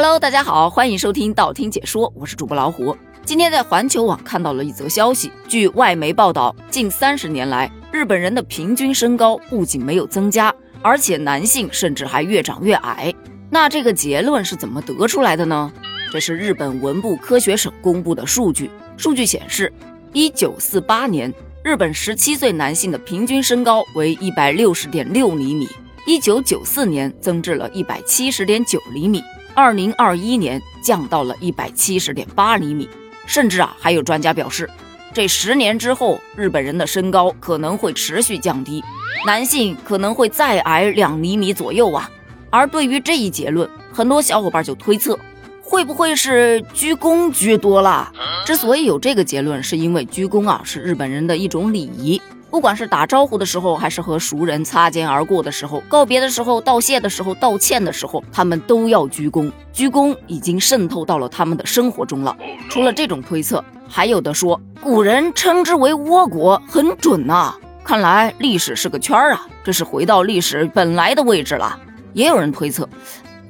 Hello，大家好，欢迎收听道听解说，我是主播老虎。今天在环球网看到了一则消息，据外媒报道，近三十年来，日本人的平均身高不仅没有增加，而且男性甚至还越长越矮。那这个结论是怎么得出来的呢？这是日本文部科学省公布的数据。数据显示，一九四八年，日本十七岁男性的平均身高为一百六十点六厘米，一九九四年增至了一百七十点九厘米。二零二一年降到了一百七十点八厘米，甚至啊，还有专家表示，这十年之后，日本人的身高可能会持续降低，男性可能会再矮两厘米左右啊。而对于这一结论，很多小伙伴就推测，会不会是鞠躬鞠多了？之所以有这个结论，是因为鞠躬啊是日本人的一种礼仪。不管是打招呼的时候，还是和熟人擦肩而过的时候，告别的时候，道谢的时候，道歉的时候，他们都要鞠躬。鞠躬已经渗透到了他们的生活中了。除了这种推测，还有的说古人称之为倭国，很准呐。看来历史是个圈儿啊，这是回到历史本来的位置了。也有人推测，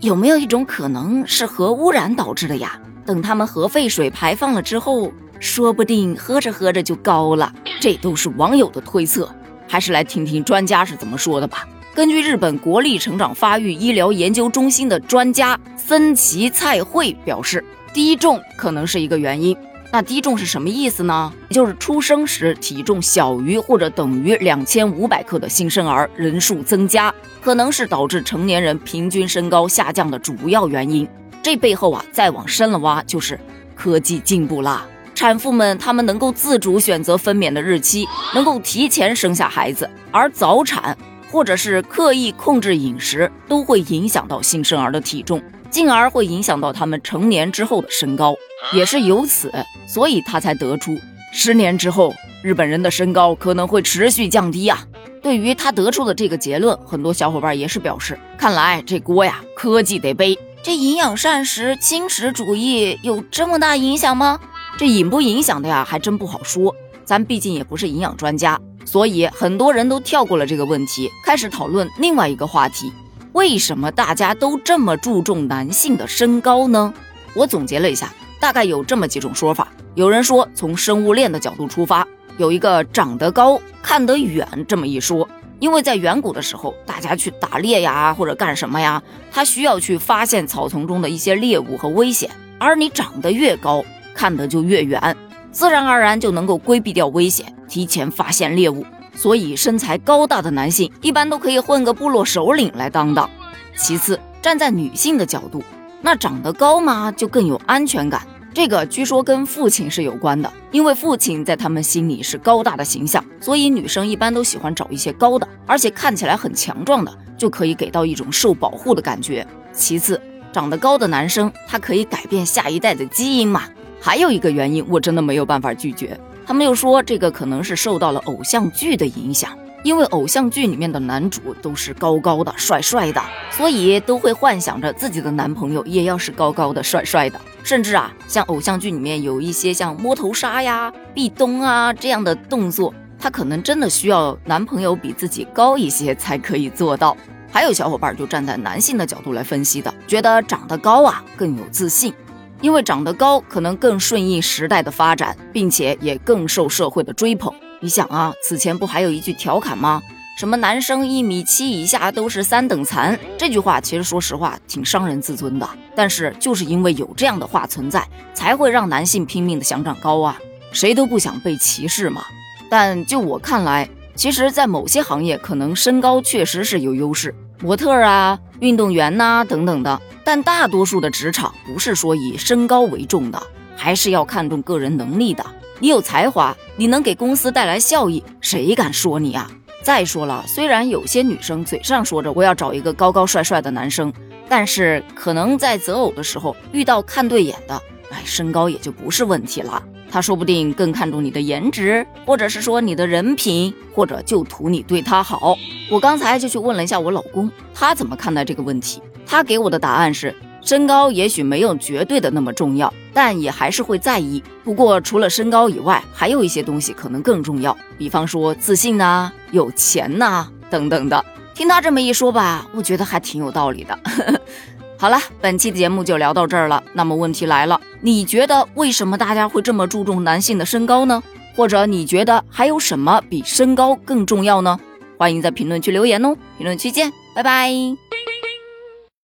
有没有一种可能是核污染导致的呀？等他们核废水排放了之后。说不定喝着喝着就高了，这都是网友的推测，还是来听听专家是怎么说的吧。根据日本国立成长发育医疗研究中心的专家森崎菜惠表示，低重可能是一个原因。那低重是什么意思呢？就是出生时体重小于或者等于两千五百克的新生儿人数增加，可能是导致成年人平均身高下降的主要原因。这背后啊，再往深了挖，就是科技进步啦。产妇们，她们能够自主选择分娩的日期，能够提前生下孩子，而早产或者是刻意控制饮食，都会影响到新生儿的体重，进而会影响到他们成年之后的身高。也是由此，所以他才得出十年之后日本人的身高可能会持续降低啊。对于他得出的这个结论，很多小伙伴也是表示，看来这锅呀，科技得背。这营养膳食轻食主义有这么大影响吗？这影不影响的呀，还真不好说。咱毕竟也不是营养专家，所以很多人都跳过了这个问题，开始讨论另外一个话题：为什么大家都这么注重男性的身高呢？我总结了一下，大概有这么几种说法。有人说，从生物链的角度出发，有一个长得高看得远这么一说，因为在远古的时候，大家去打猎呀或者干什么呀，他需要去发现草丛中的一些猎物和危险，而你长得越高。看得就越远，自然而然就能够规避掉危险，提前发现猎物。所以身材高大的男性一般都可以混个部落首领来当当。其次，站在女性的角度，那长得高嘛就更有安全感。这个据说跟父亲是有关的，因为父亲在他们心里是高大的形象，所以女生一般都喜欢找一些高的，而且看起来很强壮的，就可以给到一种受保护的感觉。其次，长得高的男生他可以改变下一代的基因嘛。还有一个原因，我真的没有办法拒绝。他们又说，这个可能是受到了偶像剧的影响，因为偶像剧里面的男主都是高高的、帅帅的，所以都会幻想着自己的男朋友也要是高高的、帅帅的。甚至啊，像偶像剧里面有一些像摸头杀呀、壁咚啊这样的动作，他可能真的需要男朋友比自己高一些才可以做到。还有小伙伴就站在男性的角度来分析的，觉得长得高啊更有自信。因为长得高，可能更顺应时代的发展，并且也更受社会的追捧。你想啊，此前不还有一句调侃吗？什么男生一米七以下都是三等残？这句话其实说实话挺伤人自尊的。但是就是因为有这样的话存在，才会让男性拼命的想长高啊！谁都不想被歧视嘛。但就我看来，其实，在某些行业，可能身高确实是有优势，模特啊、运动员呐等等的。但大多数的职场不是说以身高为重的，还是要看重个人能力的。你有才华，你能给公司带来效益，谁敢说你啊？再说了，虽然有些女生嘴上说着我要找一个高高帅帅的男生，但是可能在择偶的时候遇到看对眼的，哎，身高也就不是问题了。他说不定更看重你的颜值，或者是说你的人品，或者就图你对他好。我刚才就去问了一下我老公，他怎么看待这个问题？他给我的答案是：身高也许没有绝对的那么重要，但也还是会在意。不过除了身高以外，还有一些东西可能更重要，比方说自信呐、有钱呐等等的。听他这么一说吧，我觉得还挺有道理的。好了，本期的节目就聊到这儿了。那么问题来了，你觉得为什么大家会这么注重男性的身高呢？或者你觉得还有什么比身高更重要呢？欢迎在评论区留言哦，评论区见，拜拜。